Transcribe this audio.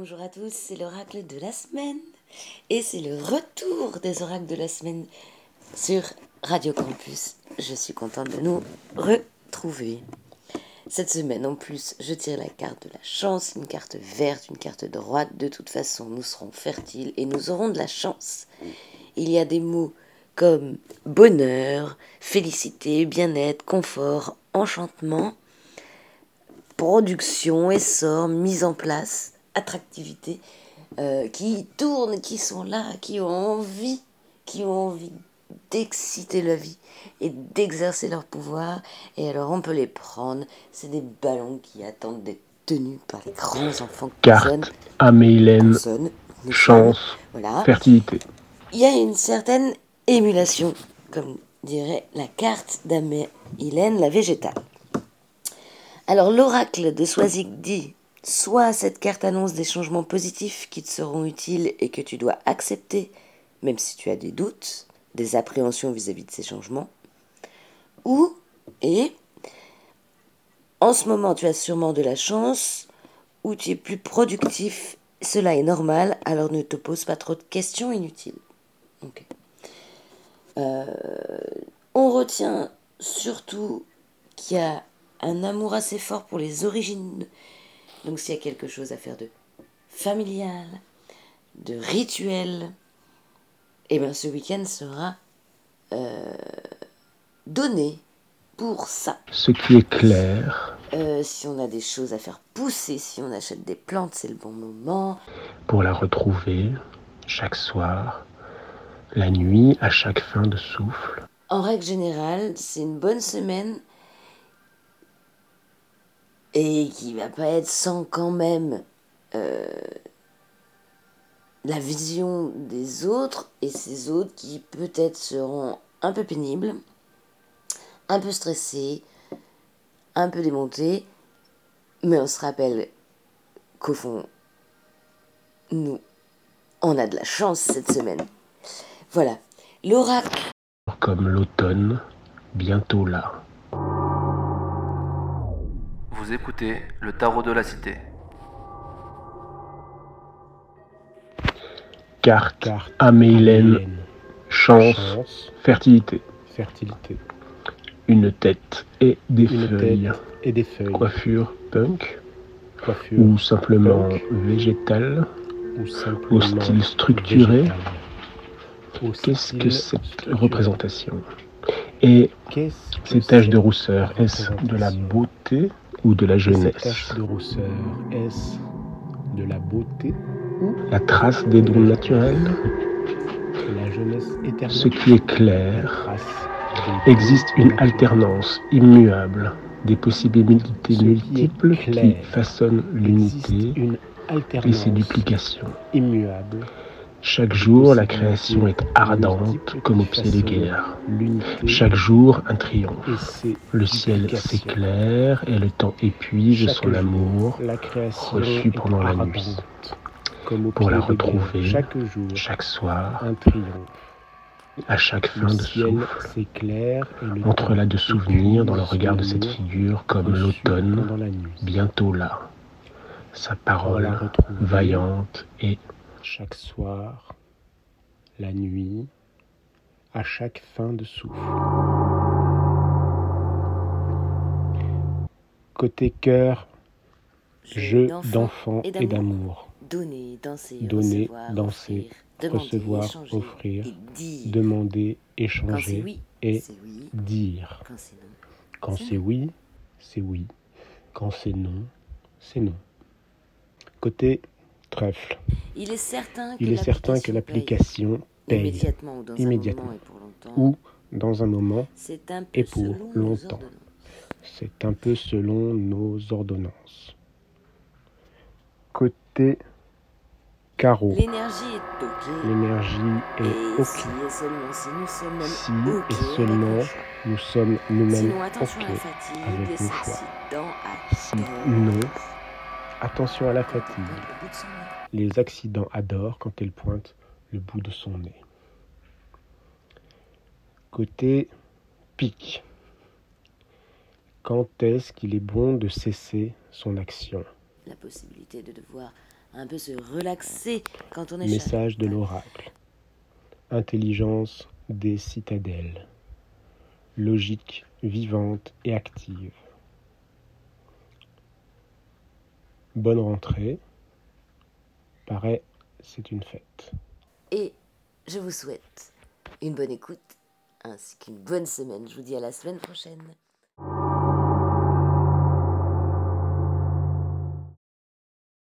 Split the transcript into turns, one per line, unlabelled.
Bonjour à tous, c'est l'oracle de la semaine. Et c'est le retour des oracles de la semaine sur Radio Campus. Je suis contente de nous retrouver. Cette semaine, en plus, je tire la carte de la chance, une carte verte, une carte droite. De toute façon, nous serons fertiles et nous aurons de la chance. Il y a des mots comme bonheur, félicité, bien-être, confort, enchantement, production, essor, mise en place, attractivité, euh, qui tournent, qui sont là, qui ont envie, qui ont envie d'exciter la vie et d'exercer leur pouvoir. Et alors on peut les prendre. C'est des ballons qui attendent d'être tenus par les grands enfants
Carte, Amélène, chance,
voilà.
fertilité.
Il y a une certaine émulation, comme dirait la carte d'Amélène, la végétale. Alors l'oracle de Soisic dit soit cette carte annonce des changements positifs qui te seront utiles et que tu dois accepter, même si tu as des doutes, des appréhensions vis-à-vis de ces changements, ou et en ce moment tu as sûrement de la chance, ou tu es plus productif, cela est normal, alors ne te pose pas trop de questions inutiles. Euh, on retient surtout qu'il y a un amour assez fort pour les origines. Donc s'il y a quelque chose à faire de familial, de rituel, eh bien ce week-end sera euh, donné pour ça.
Ce qui est clair.
Euh, si on a des choses à faire pousser, si on achète des plantes, c'est le bon moment.
Pour la retrouver chaque soir la nuit à chaque fin de souffle
En règle générale, c'est une bonne semaine et qui va pas être sans quand même euh, la vision des autres et ces autres qui peut-être seront un peu pénibles, un peu stressés, un peu démontés, mais on se rappelle qu'au fond, nous, on a de la chance cette semaine. Voilà, l'oracle.
Comme l'automne, bientôt là.
Vous écoutez le tarot de la cité.
Carte, Carte Amélène, chance, fertilité.
Fertilité.
Une tête et des
Une
feuilles.
tête et des feuilles.
Coiffure punk
Coiffure
ou simplement
punk.
végétale
ou simplement
au style structuré. Qu'est-ce que cette
structuré.
représentation? Et ces taches de rousseur, est-ce de la beauté ou de la jeunesse.
de rousseur, est-ce de la beauté ou
La trace des dons naturels.
la jeunesse éternelle?
Ce qui est clair, existe une alternance immuable des possibilités
Ce
multiples qui façonnent l'unité et ses duplications.
immuable
Chaque jour, la création est ardente comme au pied des guerres. Chaque jour, un triomphe. Le ciel s'éclaire et le temps épuise son amour reçu pendant la nuit. Pour la retrouver
chaque
soir, à chaque fin de souffle.
s'éclaire et le
Entre
temps
là de souvenirs dans le regard de cette figure comme l'automne, bientôt là. Sa parole vaillante et
chaque soir, la nuit, à chaque fin de souffle. Côté cœur, jeu d'enfant et d'amour.
Donner, danser,
Donner,
recevoir,
danser,
offrir, demander,
recevoir,
échanger,
offrir,
et dire.
Demander, échanger
oui,
et
oui.
dire.
Quand c'est
oui, c'est oui. Quand c'est non, c'est non. Côté trèfle,
il est certain que l'application paye
paye
immédiatement ou dans
Immédiatement.
un moment et pour longtemps.
ou dans un moment,
c'est un peu
et pour
selon nos
longtemps.
ordonnances.
c'est un peu selon nos ordonnances. Côté carreau,
L'énergie est ok.
l'énergie
Et
est
si et seulement si nous sommes
Si
ok
nous nous-mêmes ok. avec le choix. Si non, attention à la fatigue. Les accidents adorent quand elle pointe le bout de son nez. Côté pic. Quand est-ce qu'il est bon de cesser son action?
La possibilité de devoir un peu se relaxer quand on est
Message de l'oracle. Intelligence des citadelles. Logique vivante et active. Bonne rentrée. Paraît, c'est une fête.
Et je vous souhaite une bonne écoute ainsi qu'une bonne semaine. Je vous dis à la semaine prochaine.